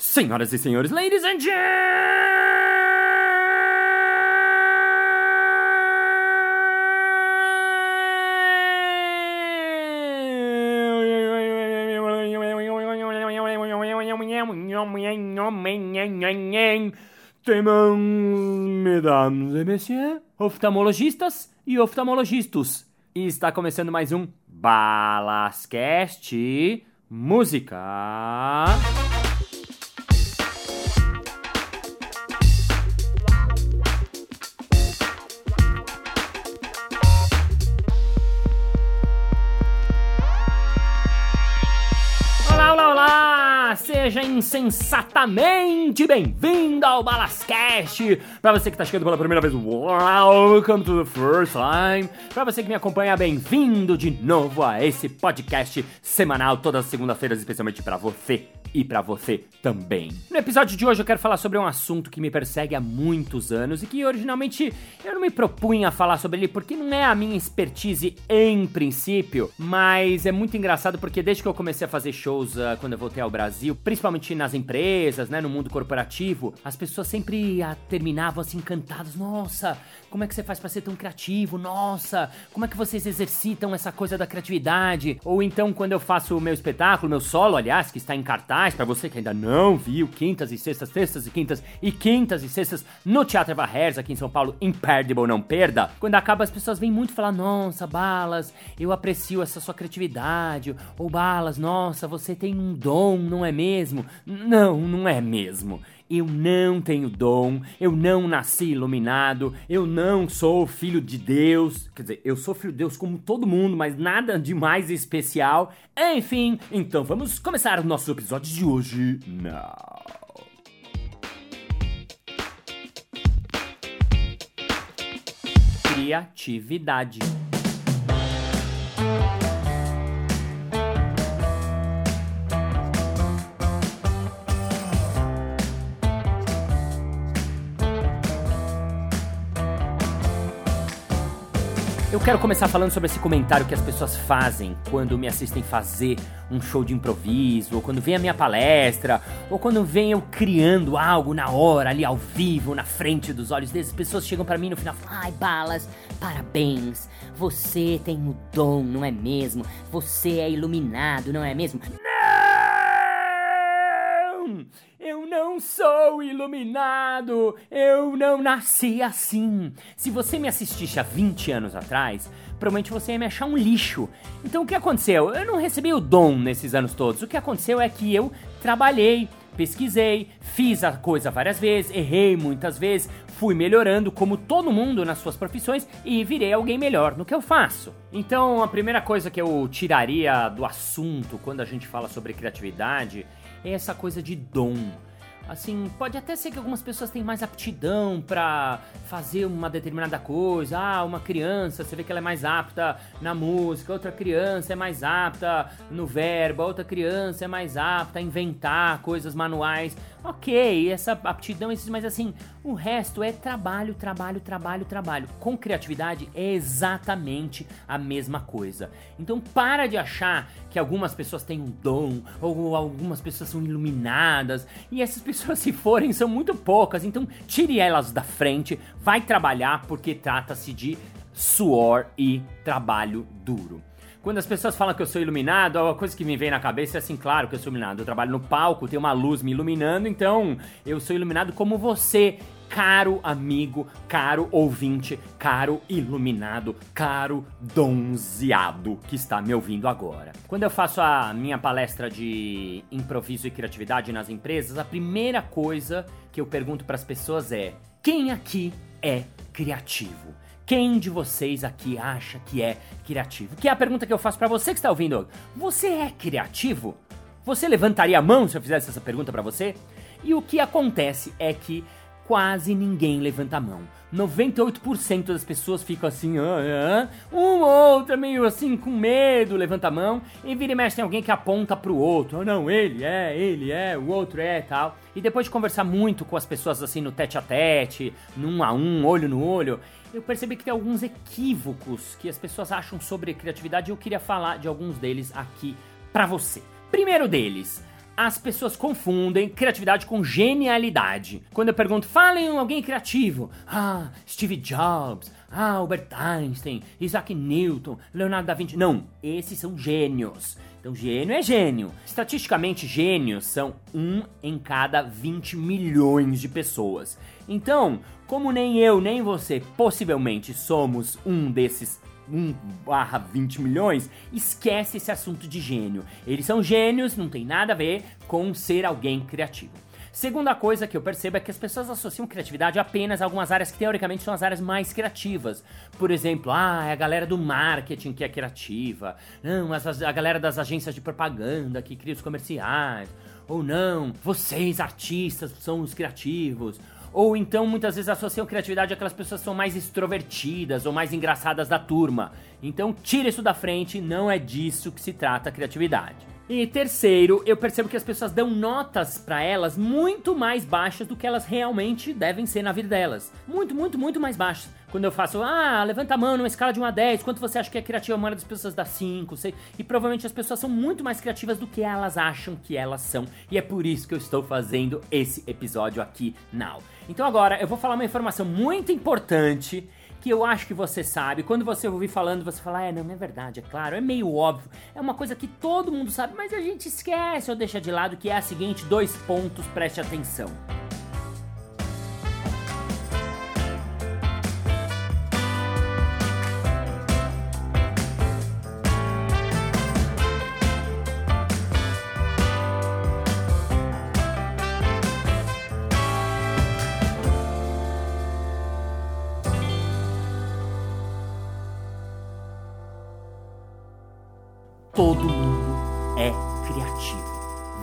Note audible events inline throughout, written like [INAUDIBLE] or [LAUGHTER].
Senhoras e senhores, ladies and Mesdames et messieurs, oftalmologistas e oftalmologistas. E está começando mais um Balascast Música. Insensatamente bem-vindo ao Balascast! Pra você que tá chegando pela primeira vez, welcome to the first time! Pra você que me acompanha, bem-vindo de novo a esse podcast semanal, todas as segundas-feiras, especialmente pra você e pra você também. No episódio de hoje eu quero falar sobre um assunto que me persegue há muitos anos e que originalmente eu não me propunha a falar sobre ele porque não é a minha expertise em princípio, mas é muito engraçado porque desde que eu comecei a fazer shows uh, quando eu voltei ao Brasil, principalmente nas empresas, né, no mundo corporativo, as pessoas sempre uh, terminavam assim encantadas, nossa, como é que você faz para ser tão criativo? Nossa, como é que vocês exercitam essa coisa da criatividade? Ou então quando eu faço o meu espetáculo, meu solo, aliás, que está em cartaz para você que ainda não viu, quintas e sextas, sextas e quintas e quintas e sextas no Teatro Varrers aqui em São Paulo, Imperdable, não perda. Quando acaba as pessoas vêm muito falar: "Nossa, Balas, eu aprecio essa sua criatividade". Ou Balas, nossa, você tem um dom, não é mesmo? Não, não é mesmo. Eu não tenho dom, eu não nasci iluminado, eu não sou filho de Deus. Quer dizer, eu sou filho de Deus como todo mundo, mas nada de mais especial. Enfim, então vamos começar o nosso episódio de hoje. Não. Criatividade. Eu quero começar falando sobre esse comentário que as pessoas fazem quando me assistem fazer um show de improviso, ou quando vem a minha palestra, ou quando vem eu criando algo na hora, ali ao vivo, na frente dos olhos deles. As pessoas chegam para mim no final e falam: Ai, Balas, parabéns, você tem o dom, não é mesmo? Você é iluminado, não é mesmo? Não! Eu não sou iluminado! Eu não nasci assim! Se você me assistisse há 20 anos atrás, provavelmente você ia me achar um lixo. Então o que aconteceu? Eu não recebi o dom nesses anos todos. O que aconteceu é que eu trabalhei, pesquisei, fiz a coisa várias vezes, errei muitas vezes, fui melhorando como todo mundo nas suas profissões e virei alguém melhor no que eu faço. Então, a primeira coisa que eu tiraria do assunto quando a gente fala sobre criatividade é essa coisa de dom. Assim, pode até ser que algumas pessoas tenham mais aptidão para fazer uma determinada coisa. Ah, uma criança, você vê que ela é mais apta na música, outra criança é mais apta no verbo, outra criança é mais apta a inventar coisas manuais. Ok, essa aptidão, mas assim, o resto é trabalho, trabalho, trabalho, trabalho. Com criatividade é exatamente a mesma coisa. Então para de achar que algumas pessoas têm um dom, ou algumas pessoas são iluminadas, e essas [LAUGHS] pessoas, se forem, são muito poucas. Então tire elas da frente, vai trabalhar, porque trata-se de suor e trabalho duro. Quando as pessoas falam que eu sou iluminado, a coisa que me vem na cabeça é assim, claro que eu sou iluminado. Eu trabalho no palco, tem uma luz me iluminando, então eu sou iluminado como você, caro amigo, caro ouvinte, caro iluminado, caro donzeado que está me ouvindo agora. Quando eu faço a minha palestra de improviso e criatividade nas empresas, a primeira coisa que eu pergunto para as pessoas é: quem aqui é criativo? Quem de vocês aqui acha que é criativo? Que é a pergunta que eu faço para você que está ouvindo. Você é criativo? Você levantaria a mão se eu fizesse essa pergunta para você? E o que acontece é que quase ninguém levanta a mão. 98% das pessoas ficam assim, ah, ah, um ou outra meio assim com medo, levanta a mão, e vira e mexe tem alguém que aponta pro outro, oh, não, ele é, ele é, o outro é, tal. E depois de conversar muito com as pessoas assim no tete a tete, num a um, olho no olho, eu percebi que tem alguns equívocos que as pessoas acham sobre criatividade e eu queria falar de alguns deles aqui pra você. Primeiro deles, as pessoas confundem criatividade com genialidade. Quando eu pergunto, falem alguém criativo. Ah, Steve Jobs. Ah, Albert Einstein, Isaac Newton, Leonardo da Vinci. Não, esses são gênios. Então, gênio é gênio. Estatisticamente, gênios são um em cada 20 milhões de pessoas. Então, como nem eu nem você possivelmente somos um desses 1 barra 20 milhões, esquece esse assunto de gênio. Eles são gênios, não tem nada a ver com ser alguém criativo. Segunda coisa que eu percebo é que as pessoas associam criatividade apenas a algumas áreas que teoricamente são as áreas mais criativas. Por exemplo, ah, é a galera do marketing que é criativa. Não, a galera das agências de propaganda que cria os comerciais. Ou não, vocês artistas são os criativos. Ou então muitas vezes associam criatividade àquelas pessoas que são mais extrovertidas ou mais engraçadas da turma. Então tira isso da frente, não é disso que se trata a criatividade. E terceiro, eu percebo que as pessoas dão notas para elas muito mais baixas do que elas realmente devem ser na vida delas. Muito, muito, muito mais baixas. Quando eu faço, ah, levanta a mão numa escala de 1 a 10, quanto você acha que é criativa? A maioria das pessoas dá 5, 6. E provavelmente as pessoas são muito mais criativas do que elas acham que elas são. E é por isso que eu estou fazendo esse episódio aqui now. Então agora eu vou falar uma informação muito importante que eu acho que você sabe. Quando você ouvir falando, você fala, é, não, é verdade, é claro, é meio óbvio. É uma coisa que todo mundo sabe, mas a gente esquece ou deixa de lado, que é a seguinte, dois pontos, preste atenção.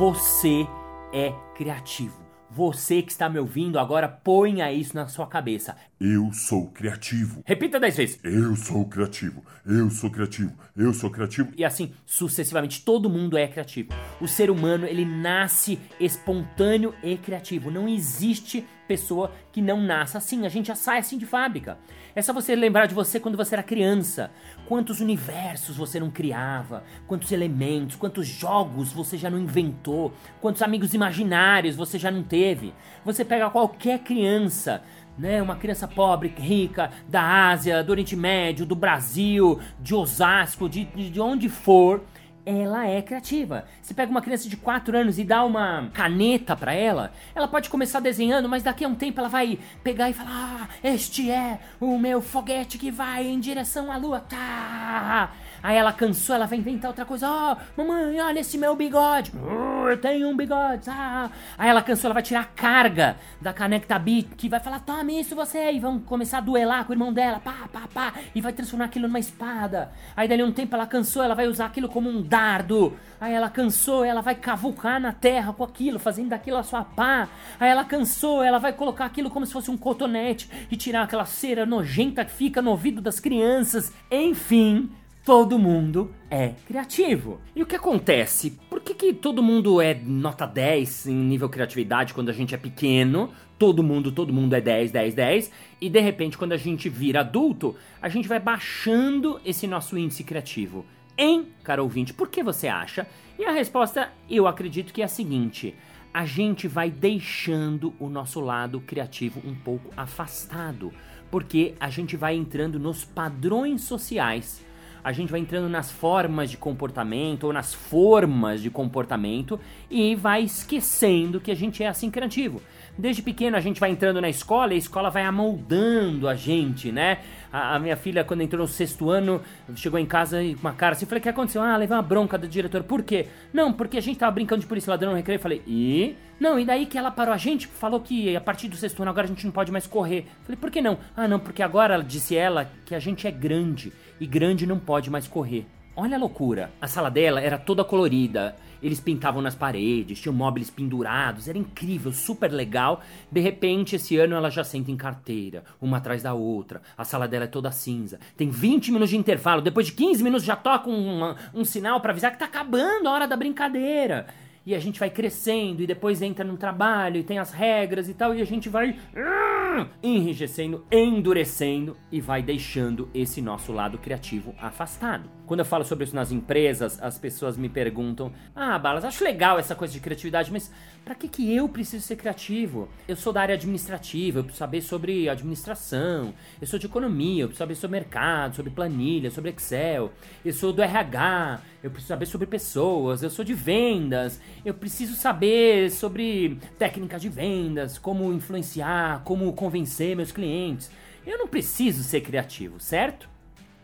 Você é criativo. Você que está me ouvindo agora, ponha isso na sua cabeça. Eu sou criativo. Repita dez vezes. Eu sou criativo. Eu sou criativo. Eu sou criativo. E assim, sucessivamente, todo mundo é criativo. O ser humano, ele nasce espontâneo e criativo. Não existe pessoa que não nasça assim. A gente já sai assim de fábrica. É só você lembrar de você quando você era criança. Quantos universos você não criava, quantos elementos, quantos jogos você já não inventou, quantos amigos imaginários você já não teve. Você pega qualquer criança, né, uma criança pobre, rica, da Ásia, do Oriente Médio, do Brasil, de Osasco, de, de onde for, ela é criativa. Se pega uma criança de 4 anos e dá uma caneta para ela, ela pode começar desenhando, mas daqui a um tempo ela vai pegar e falar: ah, Este é o meu foguete que vai em direção à lua. Tá! Aí ela cansou, ela vai inventar outra coisa. Ó, oh, mamãe, olha esse meu bigode. Uh, eu tenho um bigode. Ah. Aí ela cansou, ela vai tirar a carga da caneca Bit, que vai falar, tome isso você. E vão começar a duelar com o irmão dela. Pá, pá, pá. E vai transformar aquilo numa espada. Aí dali um tempo ela cansou, ela vai usar aquilo como um dardo. Aí ela cansou, ela vai cavucar na terra com aquilo, fazendo daquilo a sua pá. Aí ela cansou, ela vai colocar aquilo como se fosse um cotonete e tirar aquela cera nojenta que fica no ouvido das crianças. Enfim, todo mundo é criativo. E o que acontece? Por que, que todo mundo é nota 10 em nível criatividade quando a gente é pequeno? Todo mundo, todo mundo é 10, 10, 10. E de repente, quando a gente vira adulto, a gente vai baixando esse nosso índice criativo. Em, caro ouvinte, por que você acha? E a resposta, eu acredito que é a seguinte: a gente vai deixando o nosso lado criativo um pouco afastado, porque a gente vai entrando nos padrões sociais a gente vai entrando nas formas de comportamento ou nas formas de comportamento e vai esquecendo que a gente é assim criativo. Desde pequeno a gente vai entrando na escola e a escola vai amoldando a gente, né? A, a minha filha, quando entrou no sexto ano, chegou em casa com uma cara assim, falei, o que aconteceu? Ah, levei uma bronca do diretor. Por quê? Não, porque a gente tava brincando de polícia ladrão no recreio. Falei, e? Não, e daí que ela parou a gente, falou que a partir do sexto ano agora a gente não pode mais correr. Falei, por que não? Ah, não, porque agora, disse ela, que a gente é grande e grande não pode mais correr. Olha a loucura. A sala dela era toda colorida. Eles pintavam nas paredes, tinham móveis pendurados, era incrível, super legal. De repente, esse ano ela já senta em carteira, uma atrás da outra. A sala dela é toda cinza. Tem 20 minutos de intervalo, depois de 15 minutos já toca um, um sinal para avisar que tá acabando a hora da brincadeira. E a gente vai crescendo e depois entra no trabalho e tem as regras e tal, e a gente vai. Ah, enrijecendo, endurecendo e vai deixando esse nosso lado criativo afastado. Quando eu falo sobre isso nas empresas, as pessoas me perguntam: "Ah, Balas, acho legal essa coisa de criatividade, mas para que que eu preciso ser criativo? Eu sou da área administrativa, eu preciso saber sobre administração, eu sou de economia, eu preciso saber sobre mercado, sobre planilha, sobre Excel, eu sou do RH, eu preciso saber sobre pessoas, eu sou de vendas, eu preciso saber sobre técnicas de vendas, como influenciar, como convencer meus clientes. Eu não preciso ser criativo, certo?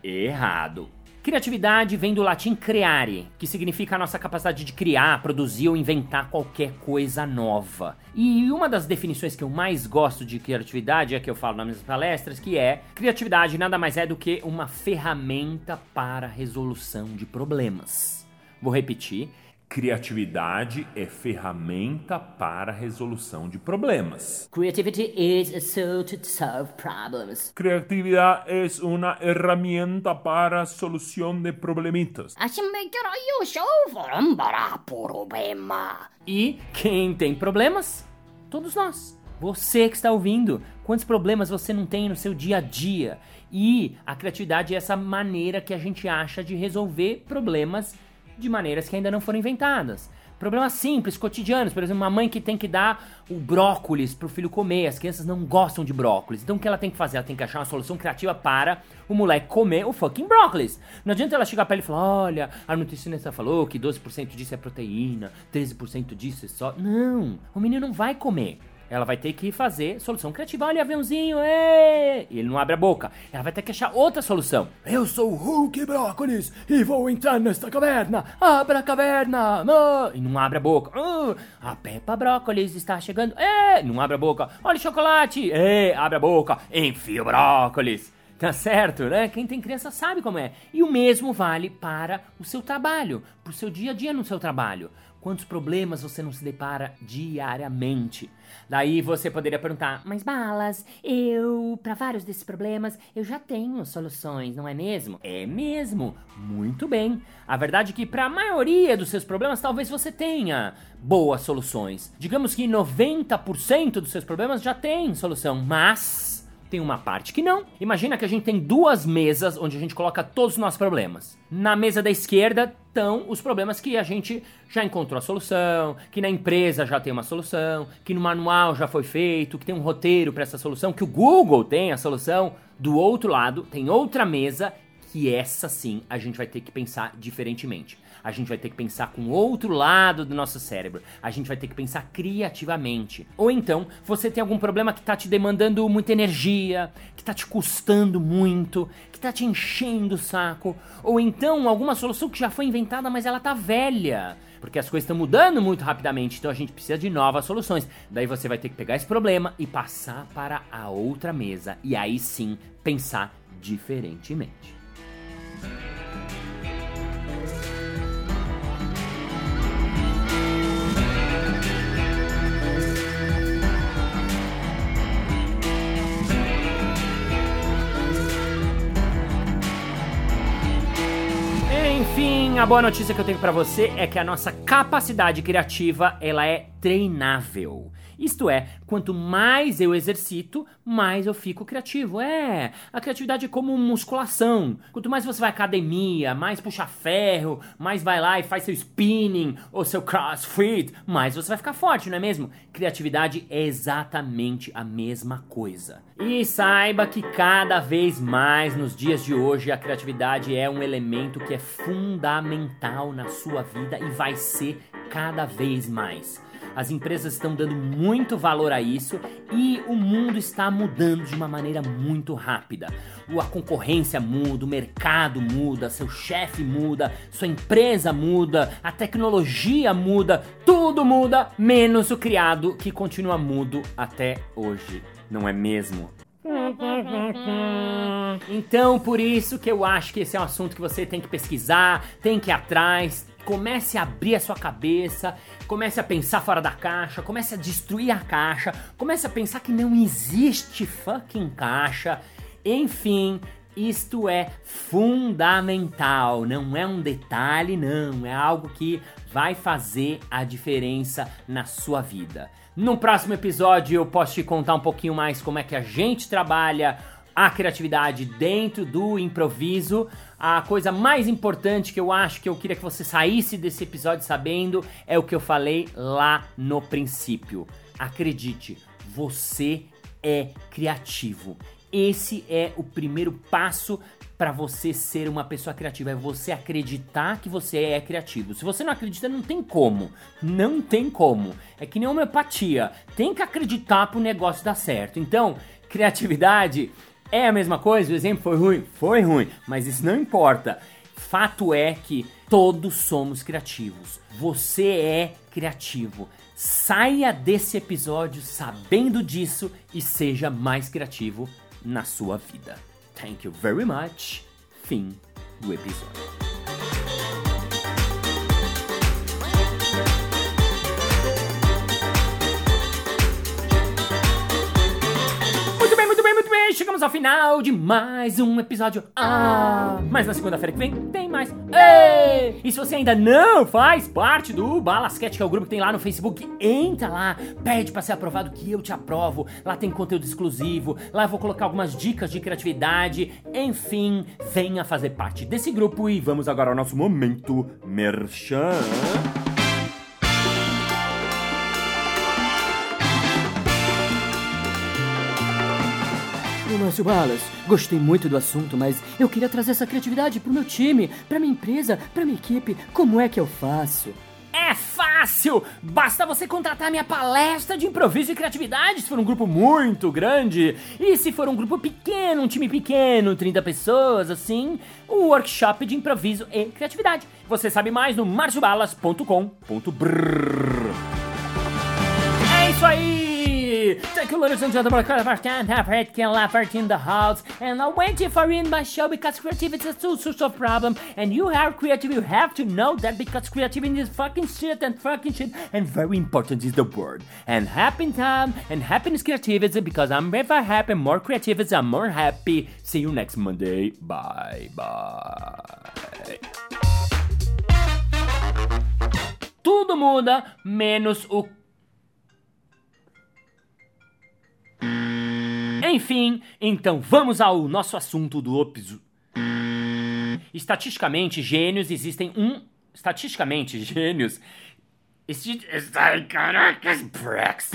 Errado. Criatividade vem do latim creare, que significa a nossa capacidade de criar, produzir ou inventar qualquer coisa nova. E uma das definições que eu mais gosto de criatividade é a que eu falo nas minhas palestras, que é criatividade nada mais é do que uma ferramenta para resolução de problemas. Vou repetir. Criatividade é ferramenta para resolução de problemas. Creativity is a tool to solve problems. Criatividade é uma herramienta para solução de problemitas. problema. E quem tem problemas? Todos nós. Você que está ouvindo. Quantos problemas você não tem no seu dia a dia? E a criatividade é essa maneira que a gente acha de resolver problemas de maneiras que ainda não foram inventadas. Problemas simples, cotidianos, por exemplo, uma mãe que tem que dar o brócolis pro filho comer, as crianças não gostam de brócolis. Então o que ela tem que fazer? Ela tem que achar uma solução criativa para o moleque comer o fucking brócolis. Não adianta ela chegar pra ele e falar: olha, a nutricionista falou que 12% disso é proteína, 13% disso é só. Não, o menino não vai comer. Ela vai ter que fazer solução criativa. Olha, aviãozinho, ê! E ele não abre a boca. Ela vai ter que achar outra solução. Eu sou o Hulk Brócolis e vou entrar nesta caverna. Abra a caverna. Não. E não abre a boca. Ah, a Peppa Brócolis está chegando. É, não abre a boca. Olha o chocolate. É, abre a boca. Enfia o brócolis. Tá certo, né? Quem tem criança sabe como é. E o mesmo vale para o seu trabalho, para o seu dia a dia no seu trabalho. Quantos problemas você não se depara diariamente? Daí você poderia perguntar, mas balas, eu, para vários desses problemas, eu já tenho soluções, não é mesmo? É mesmo. Muito bem. A verdade é que para a maioria dos seus problemas, talvez você tenha boas soluções. Digamos que 90% dos seus problemas já tem solução, mas tem uma parte que não. Imagina que a gente tem duas mesas onde a gente coloca todos os nossos problemas. Na mesa da esquerda estão os problemas que a gente já encontrou a solução, que na empresa já tem uma solução, que no manual já foi feito, que tem um roteiro para essa solução, que o Google tem a solução. Do outro lado, tem outra mesa que essa sim a gente vai ter que pensar diferentemente. A gente vai ter que pensar com outro lado do nosso cérebro. A gente vai ter que pensar criativamente. Ou então, você tem algum problema que tá te demandando muita energia, que tá te custando muito, que tá te enchendo o saco. Ou então, alguma solução que já foi inventada, mas ela tá velha porque as coisas estão mudando muito rapidamente, então a gente precisa de novas soluções. Daí você vai ter que pegar esse problema e passar para a outra mesa e aí sim pensar diferentemente. Enfim, a boa notícia que eu tenho para você é que a nossa capacidade criativa, ela é treinável. Isto é, quanto mais eu exercito, mais eu fico criativo. É, a criatividade é como musculação. Quanto mais você vai à academia, mais puxa ferro, mais vai lá e faz seu spinning ou seu crossfit, mais você vai ficar forte, não é mesmo? Criatividade é exatamente a mesma coisa. E saiba que cada vez mais nos dias de hoje a criatividade é um elemento que é fundamental na sua vida e vai ser cada vez mais. As empresas estão dando muito valor a isso e o mundo está mudando de uma maneira muito rápida. A concorrência muda, o mercado muda, seu chefe muda, sua empresa muda, a tecnologia muda, tudo muda, menos o criado que continua mudo até hoje. Não é mesmo? Então, por isso que eu acho que esse é um assunto que você tem que pesquisar, tem que ir atrás, comece a abrir a sua cabeça, comece a pensar fora da caixa, comece a destruir a caixa, comece a pensar que não existe fucking caixa. Enfim, Isto é fundamental, não é um detalhe, não, é algo que vai fazer a diferença na sua vida. No próximo episódio eu posso te contar um pouquinho mais como é que a gente trabalha a criatividade dentro do improviso. A coisa mais importante que eu acho que eu queria que você saísse desse episódio sabendo é o que eu falei lá no princípio. Acredite, você é criativo. Esse é o primeiro passo para você ser uma pessoa criativa, é você acreditar que você é criativo. Se você não acredita, não tem como. Não tem como. É que nem homeopatia. Tem que acreditar pro negócio dar certo. Então, criatividade é a mesma coisa? O exemplo foi ruim? Foi ruim, mas isso não importa. Fato é que todos somos criativos. Você é criativo. Saia desse episódio sabendo disso e seja mais criativo na sua vida. Thank you very much. Fim do episódio. Chegamos ao final de mais um episódio. Ah, mas na segunda-feira que vem tem mais. Ei! E se você ainda não faz parte do Balasquete, que é o grupo que tem lá no Facebook, entra lá, pede pra ser aprovado que eu te aprovo. Lá tem conteúdo exclusivo, lá eu vou colocar algumas dicas de criatividade. Enfim, venha fazer parte desse grupo e vamos agora ao nosso momento merchan. Márcio Balas, gostei muito do assunto, mas eu queria trazer essa criatividade pro meu time, pra minha empresa, pra minha equipe. Como é que eu faço? É fácil! Basta você contratar minha palestra de improviso e criatividade se for um grupo muito grande. E se for um grupo pequeno, um time pequeno, 30 pessoas, assim, o workshop de improviso e criatividade. Você sabe mais no marciobalas.com.br. É isso aí! Thank you, ladies and gentlemen, understand have heard can laugh in the house. And I'm waiting for in my show because creativity is a of problem. And you are creative, you have to know that because creativity is fucking shit and fucking shit. And very important is the word. And happy time and happiness creativity because I'm very happy, more creativity, I'm more happy. See you next Monday. Bye bye. Tudo muda menos o Enfim, então vamos ao nosso assunto do episódio. Estatisticamente, gênios existem um. Estatisticamente, gênios. Ai, caracas, Brex.